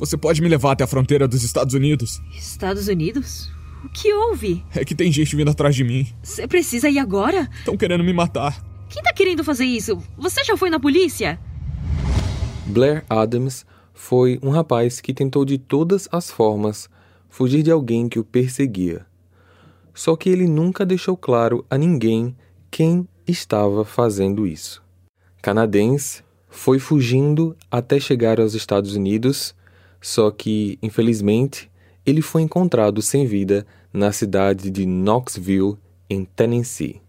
Você pode me levar até a fronteira dos Estados Unidos? Estados Unidos? O que houve? É que tem gente vindo atrás de mim. Você precisa ir agora? Estão querendo me matar. Quem tá querendo fazer isso? Você já foi na polícia? Blair Adams foi um rapaz que tentou de todas as formas fugir de alguém que o perseguia. Só que ele nunca deixou claro a ninguém quem estava fazendo isso. Canadense, foi fugindo até chegar aos Estados Unidos, só que, infelizmente, ele foi encontrado sem vida na cidade de Knoxville, em Tennessee.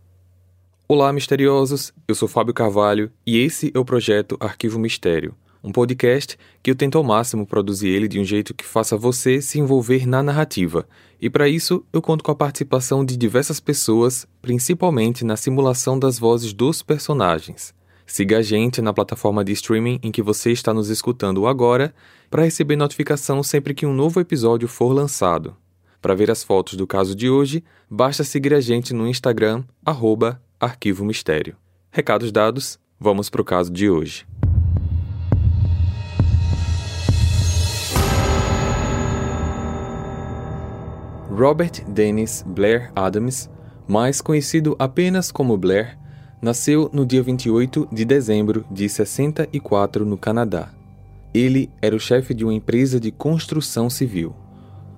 Olá, misteriosos! Eu sou Fábio Carvalho e esse é o projeto Arquivo Mistério, um podcast que eu tento ao máximo produzir ele de um jeito que faça você se envolver na narrativa. E para isso, eu conto com a participação de diversas pessoas, principalmente na simulação das vozes dos personagens. Siga a gente na plataforma de streaming em que você está nos escutando agora para receber notificação sempre que um novo episódio for lançado. Para ver as fotos do caso de hoje, basta seguir a gente no Instagram, arroba Arquivo Mistério. Recados dados, vamos para o caso de hoje. Robert Dennis Blair Adams, mais conhecido apenas como Blair, nasceu no dia 28 de dezembro de 64 no Canadá. Ele era o chefe de uma empresa de construção civil.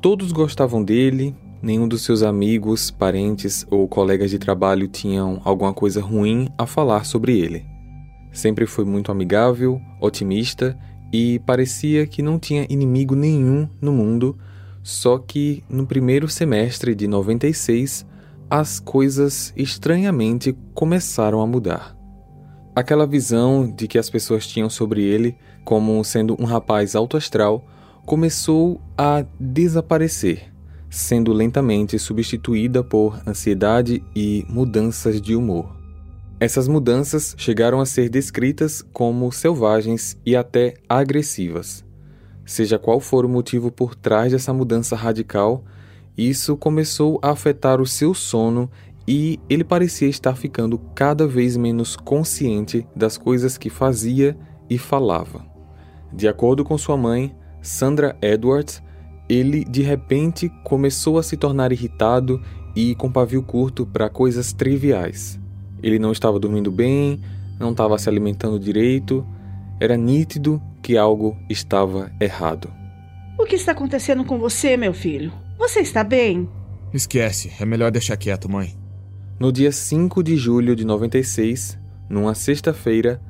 Todos gostavam dele, nenhum dos seus amigos, parentes ou colegas de trabalho tinham alguma coisa ruim a falar sobre ele. Sempre foi muito amigável, otimista e parecia que não tinha inimigo nenhum no mundo, só que no primeiro semestre de 96 as coisas estranhamente começaram a mudar. Aquela visão de que as pessoas tinham sobre ele como sendo um rapaz alto astral começou a desaparecer, sendo lentamente substituída por ansiedade e mudanças de humor. Essas mudanças chegaram a ser descritas como selvagens e até agressivas. Seja qual for o motivo por trás dessa mudança radical, isso começou a afetar o seu sono e ele parecia estar ficando cada vez menos consciente das coisas que fazia e falava. De acordo com sua mãe, Sandra Edwards, ele de repente começou a se tornar irritado e com pavio curto para coisas triviais. Ele não estava dormindo bem, não estava se alimentando direito, era nítido que algo estava errado. O que está acontecendo com você, meu filho? Você está bem? Esquece, é melhor deixar quieto, mãe. No dia 5 de julho de 96, numa sexta-feira,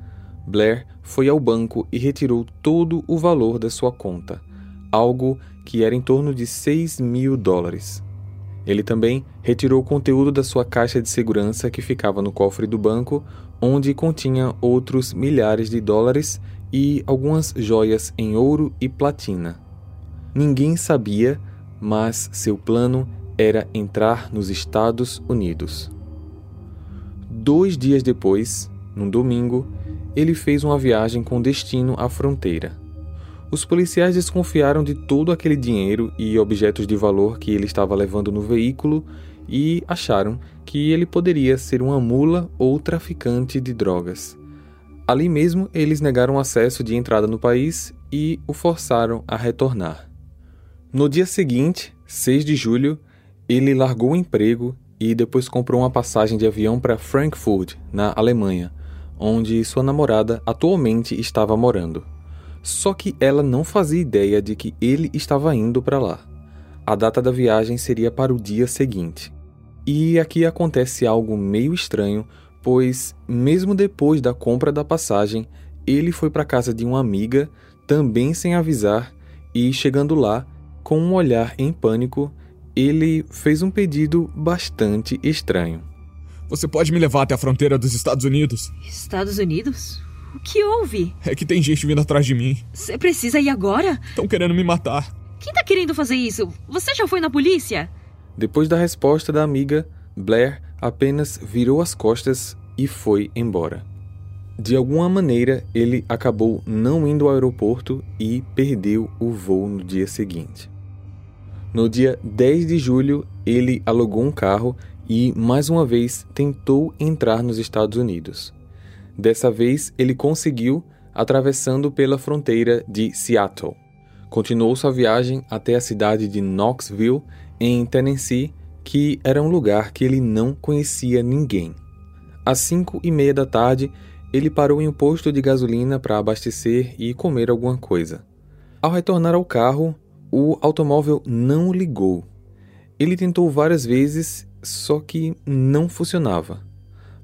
Blair foi ao banco e retirou todo o valor da sua conta, algo que era em torno de 6 mil dólares. Ele também retirou o conteúdo da sua caixa de segurança que ficava no cofre do banco, onde continha outros milhares de dólares e algumas joias em ouro e platina. Ninguém sabia mas seu plano era entrar nos Estados Unidos. Dois dias depois, num domingo, ele fez uma viagem com destino à fronteira. Os policiais desconfiaram de todo aquele dinheiro e objetos de valor que ele estava levando no veículo e acharam que ele poderia ser uma mula ou traficante de drogas. Ali mesmo, eles negaram acesso de entrada no país e o forçaram a retornar. No dia seguinte, 6 de julho, ele largou o emprego e depois comprou uma passagem de avião para Frankfurt, na Alemanha, onde sua namorada atualmente estava morando. Só que ela não fazia ideia de que ele estava indo para lá. A data da viagem seria para o dia seguinte. E aqui acontece algo meio estranho, pois, mesmo depois da compra da passagem, ele foi para casa de uma amiga, também sem avisar, e chegando lá, com um olhar em pânico, ele fez um pedido bastante estranho. Você pode me levar até a fronteira dos Estados Unidos? Estados Unidos? O que houve? É que tem gente vindo atrás de mim. Você precisa ir agora? Estão querendo me matar. Quem tá querendo fazer isso? Você já foi na polícia? Depois da resposta da amiga, Blair apenas virou as costas e foi embora. De alguma maneira, ele acabou não indo ao aeroporto e perdeu o voo no dia seguinte. No dia 10 de julho, ele alugou um carro e, mais uma vez, tentou entrar nos Estados Unidos. Dessa vez, ele conseguiu, atravessando pela fronteira de Seattle. continuou sua viagem até a cidade de Knoxville, em Tennessee, que era um lugar que ele não conhecia ninguém. Às cinco e meia da tarde, ele parou em um posto de gasolina para abastecer e comer alguma coisa. Ao retornar ao carro, o automóvel não ligou. Ele tentou várias vezes, só que não funcionava.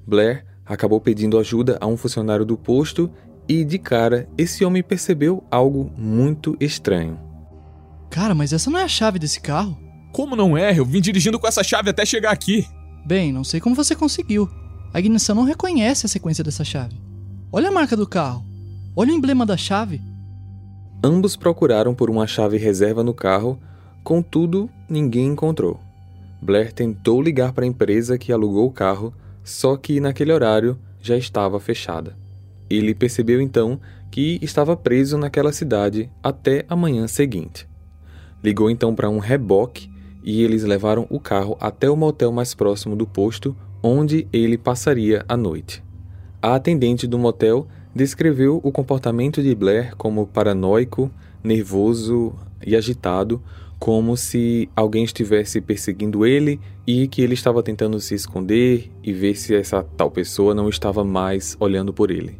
Blair acabou pedindo ajuda a um funcionário do posto e, de cara, esse homem percebeu algo muito estranho. Cara, mas essa não é a chave desse carro. Como não é? Eu vim dirigindo com essa chave até chegar aqui. Bem, não sei como você conseguiu. A ignição não reconhece a sequência dessa chave. Olha a marca do carro. Olha o emblema da chave. Ambos procuraram por uma chave reserva no carro, contudo, ninguém encontrou. Blair tentou ligar para a empresa que alugou o carro, só que naquele horário já estava fechada. Ele percebeu então que estava preso naquela cidade até a manhã seguinte. Ligou então para um reboque e eles levaram o carro até o motel mais próximo do posto, onde ele passaria a noite. A atendente do motel descreveu o comportamento de Blair como paranoico, nervoso e agitado, como se alguém estivesse perseguindo ele e que ele estava tentando se esconder e ver se essa tal pessoa não estava mais olhando por ele.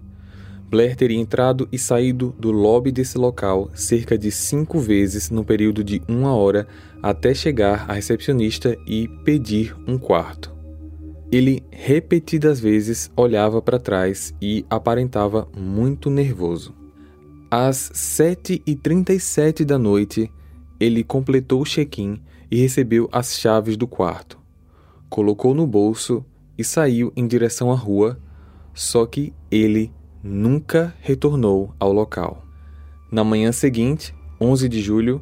Blair teria entrado e saído do lobby desse local cerca de cinco vezes no período de uma hora até chegar à recepcionista e pedir um quarto. Ele repetidas vezes olhava para trás e aparentava muito nervoso. Às 7h37 da noite, ele completou o check-in e recebeu as chaves do quarto. Colocou no bolso e saiu em direção à rua, só que ele nunca retornou ao local. Na manhã seguinte, 11 de julho,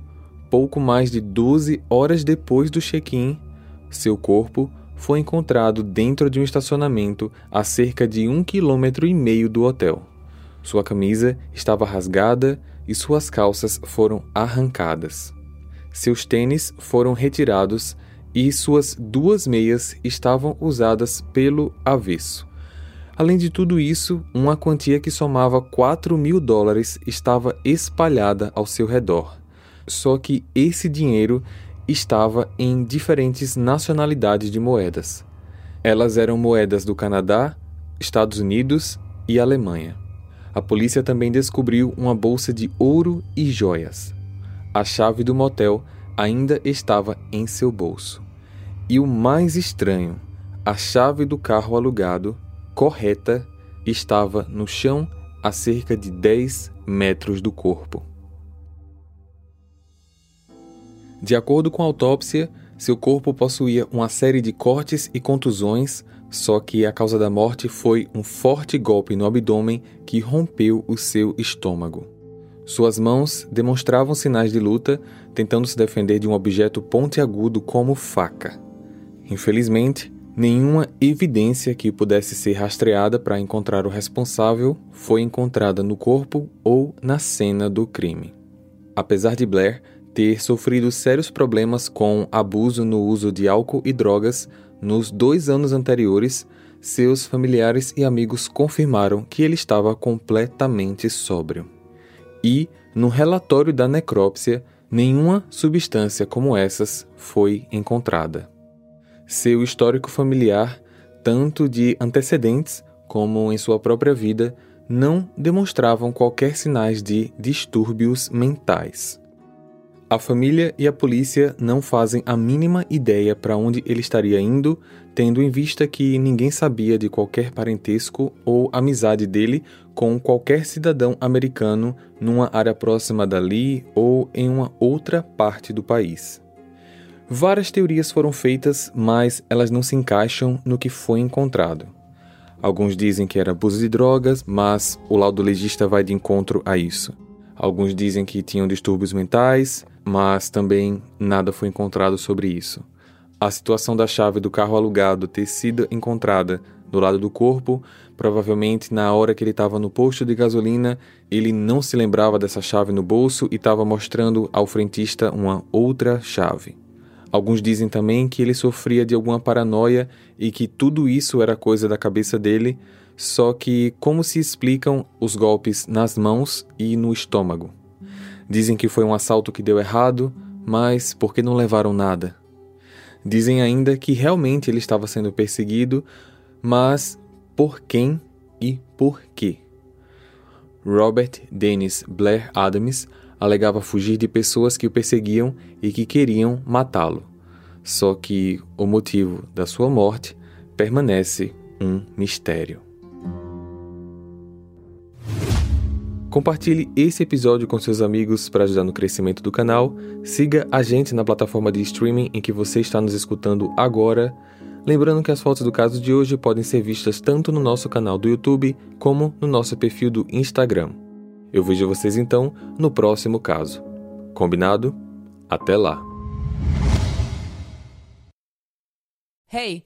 pouco mais de 12 horas depois do check-in, seu corpo foi encontrado dentro de um estacionamento a cerca de um quilômetro e meio do hotel. Sua camisa estava rasgada e suas calças foram arrancadas. Seus tênis foram retirados e suas duas meias estavam usadas pelo avesso. Além de tudo isso, uma quantia que somava 4 mil dólares estava espalhada ao seu redor. Só que esse dinheiro estava em diferentes nacionalidades de moedas. Elas eram moedas do Canadá, Estados Unidos e Alemanha. A polícia também descobriu uma bolsa de ouro e joias. A chave do motel ainda estava em seu bolso. E o mais estranho, a chave do carro alugado, correta, estava no chão a cerca de 10 metros do corpo. De acordo com a autópsia, seu corpo possuía uma série de cortes e contusões, só que a causa da morte foi um forte golpe no abdômen que rompeu o seu estômago. Suas mãos demonstravam sinais de luta, tentando se defender de um objeto pontiagudo como faca. Infelizmente, nenhuma evidência que pudesse ser rastreada para encontrar o responsável foi encontrada no corpo ou na cena do crime. Apesar de Blair ter sofrido sérios problemas com abuso no uso de álcool e drogas nos dois anos anteriores, seus familiares e amigos confirmaram que ele estava completamente sóbrio e, no relatório da necrópsia, nenhuma substância como essas foi encontrada. Seu histórico familiar, tanto de antecedentes como em sua própria vida, não demonstravam qualquer sinais de distúrbios mentais. A família e a polícia não fazem a mínima ideia para onde ele estaria indo, tendo em vista que ninguém sabia de qualquer parentesco ou amizade dele com qualquer cidadão americano numa área próxima dali ou em uma outra parte do país. Várias teorias foram feitas, mas elas não se encaixam no que foi encontrado. Alguns dizem que era abuso de drogas, mas o laudo legista vai de encontro a isso. Alguns dizem que tinham distúrbios mentais, mas também nada foi encontrado sobre isso. A situação da chave do carro alugado ter sido encontrada do lado do corpo, provavelmente na hora que ele estava no posto de gasolina, ele não se lembrava dessa chave no bolso e estava mostrando ao frentista uma outra chave. Alguns dizem também que ele sofria de alguma paranoia e que tudo isso era coisa da cabeça dele, só que como se explicam os golpes nas mãos e no estômago? Dizem que foi um assalto que deu errado, mas por que não levaram nada? Dizem ainda que realmente ele estava sendo perseguido, mas por quem e por quê? Robert Dennis Blair Adams alegava fugir de pessoas que o perseguiam e que queriam matá-lo. Só que o motivo da sua morte permanece um mistério. Compartilhe esse episódio com seus amigos para ajudar no crescimento do canal. Siga a gente na plataforma de streaming em que você está nos escutando agora. Lembrando que as fotos do caso de hoje podem ser vistas tanto no nosso canal do YouTube como no nosso perfil do Instagram. Eu vejo vocês então no próximo caso. Combinado? Até lá! Hey,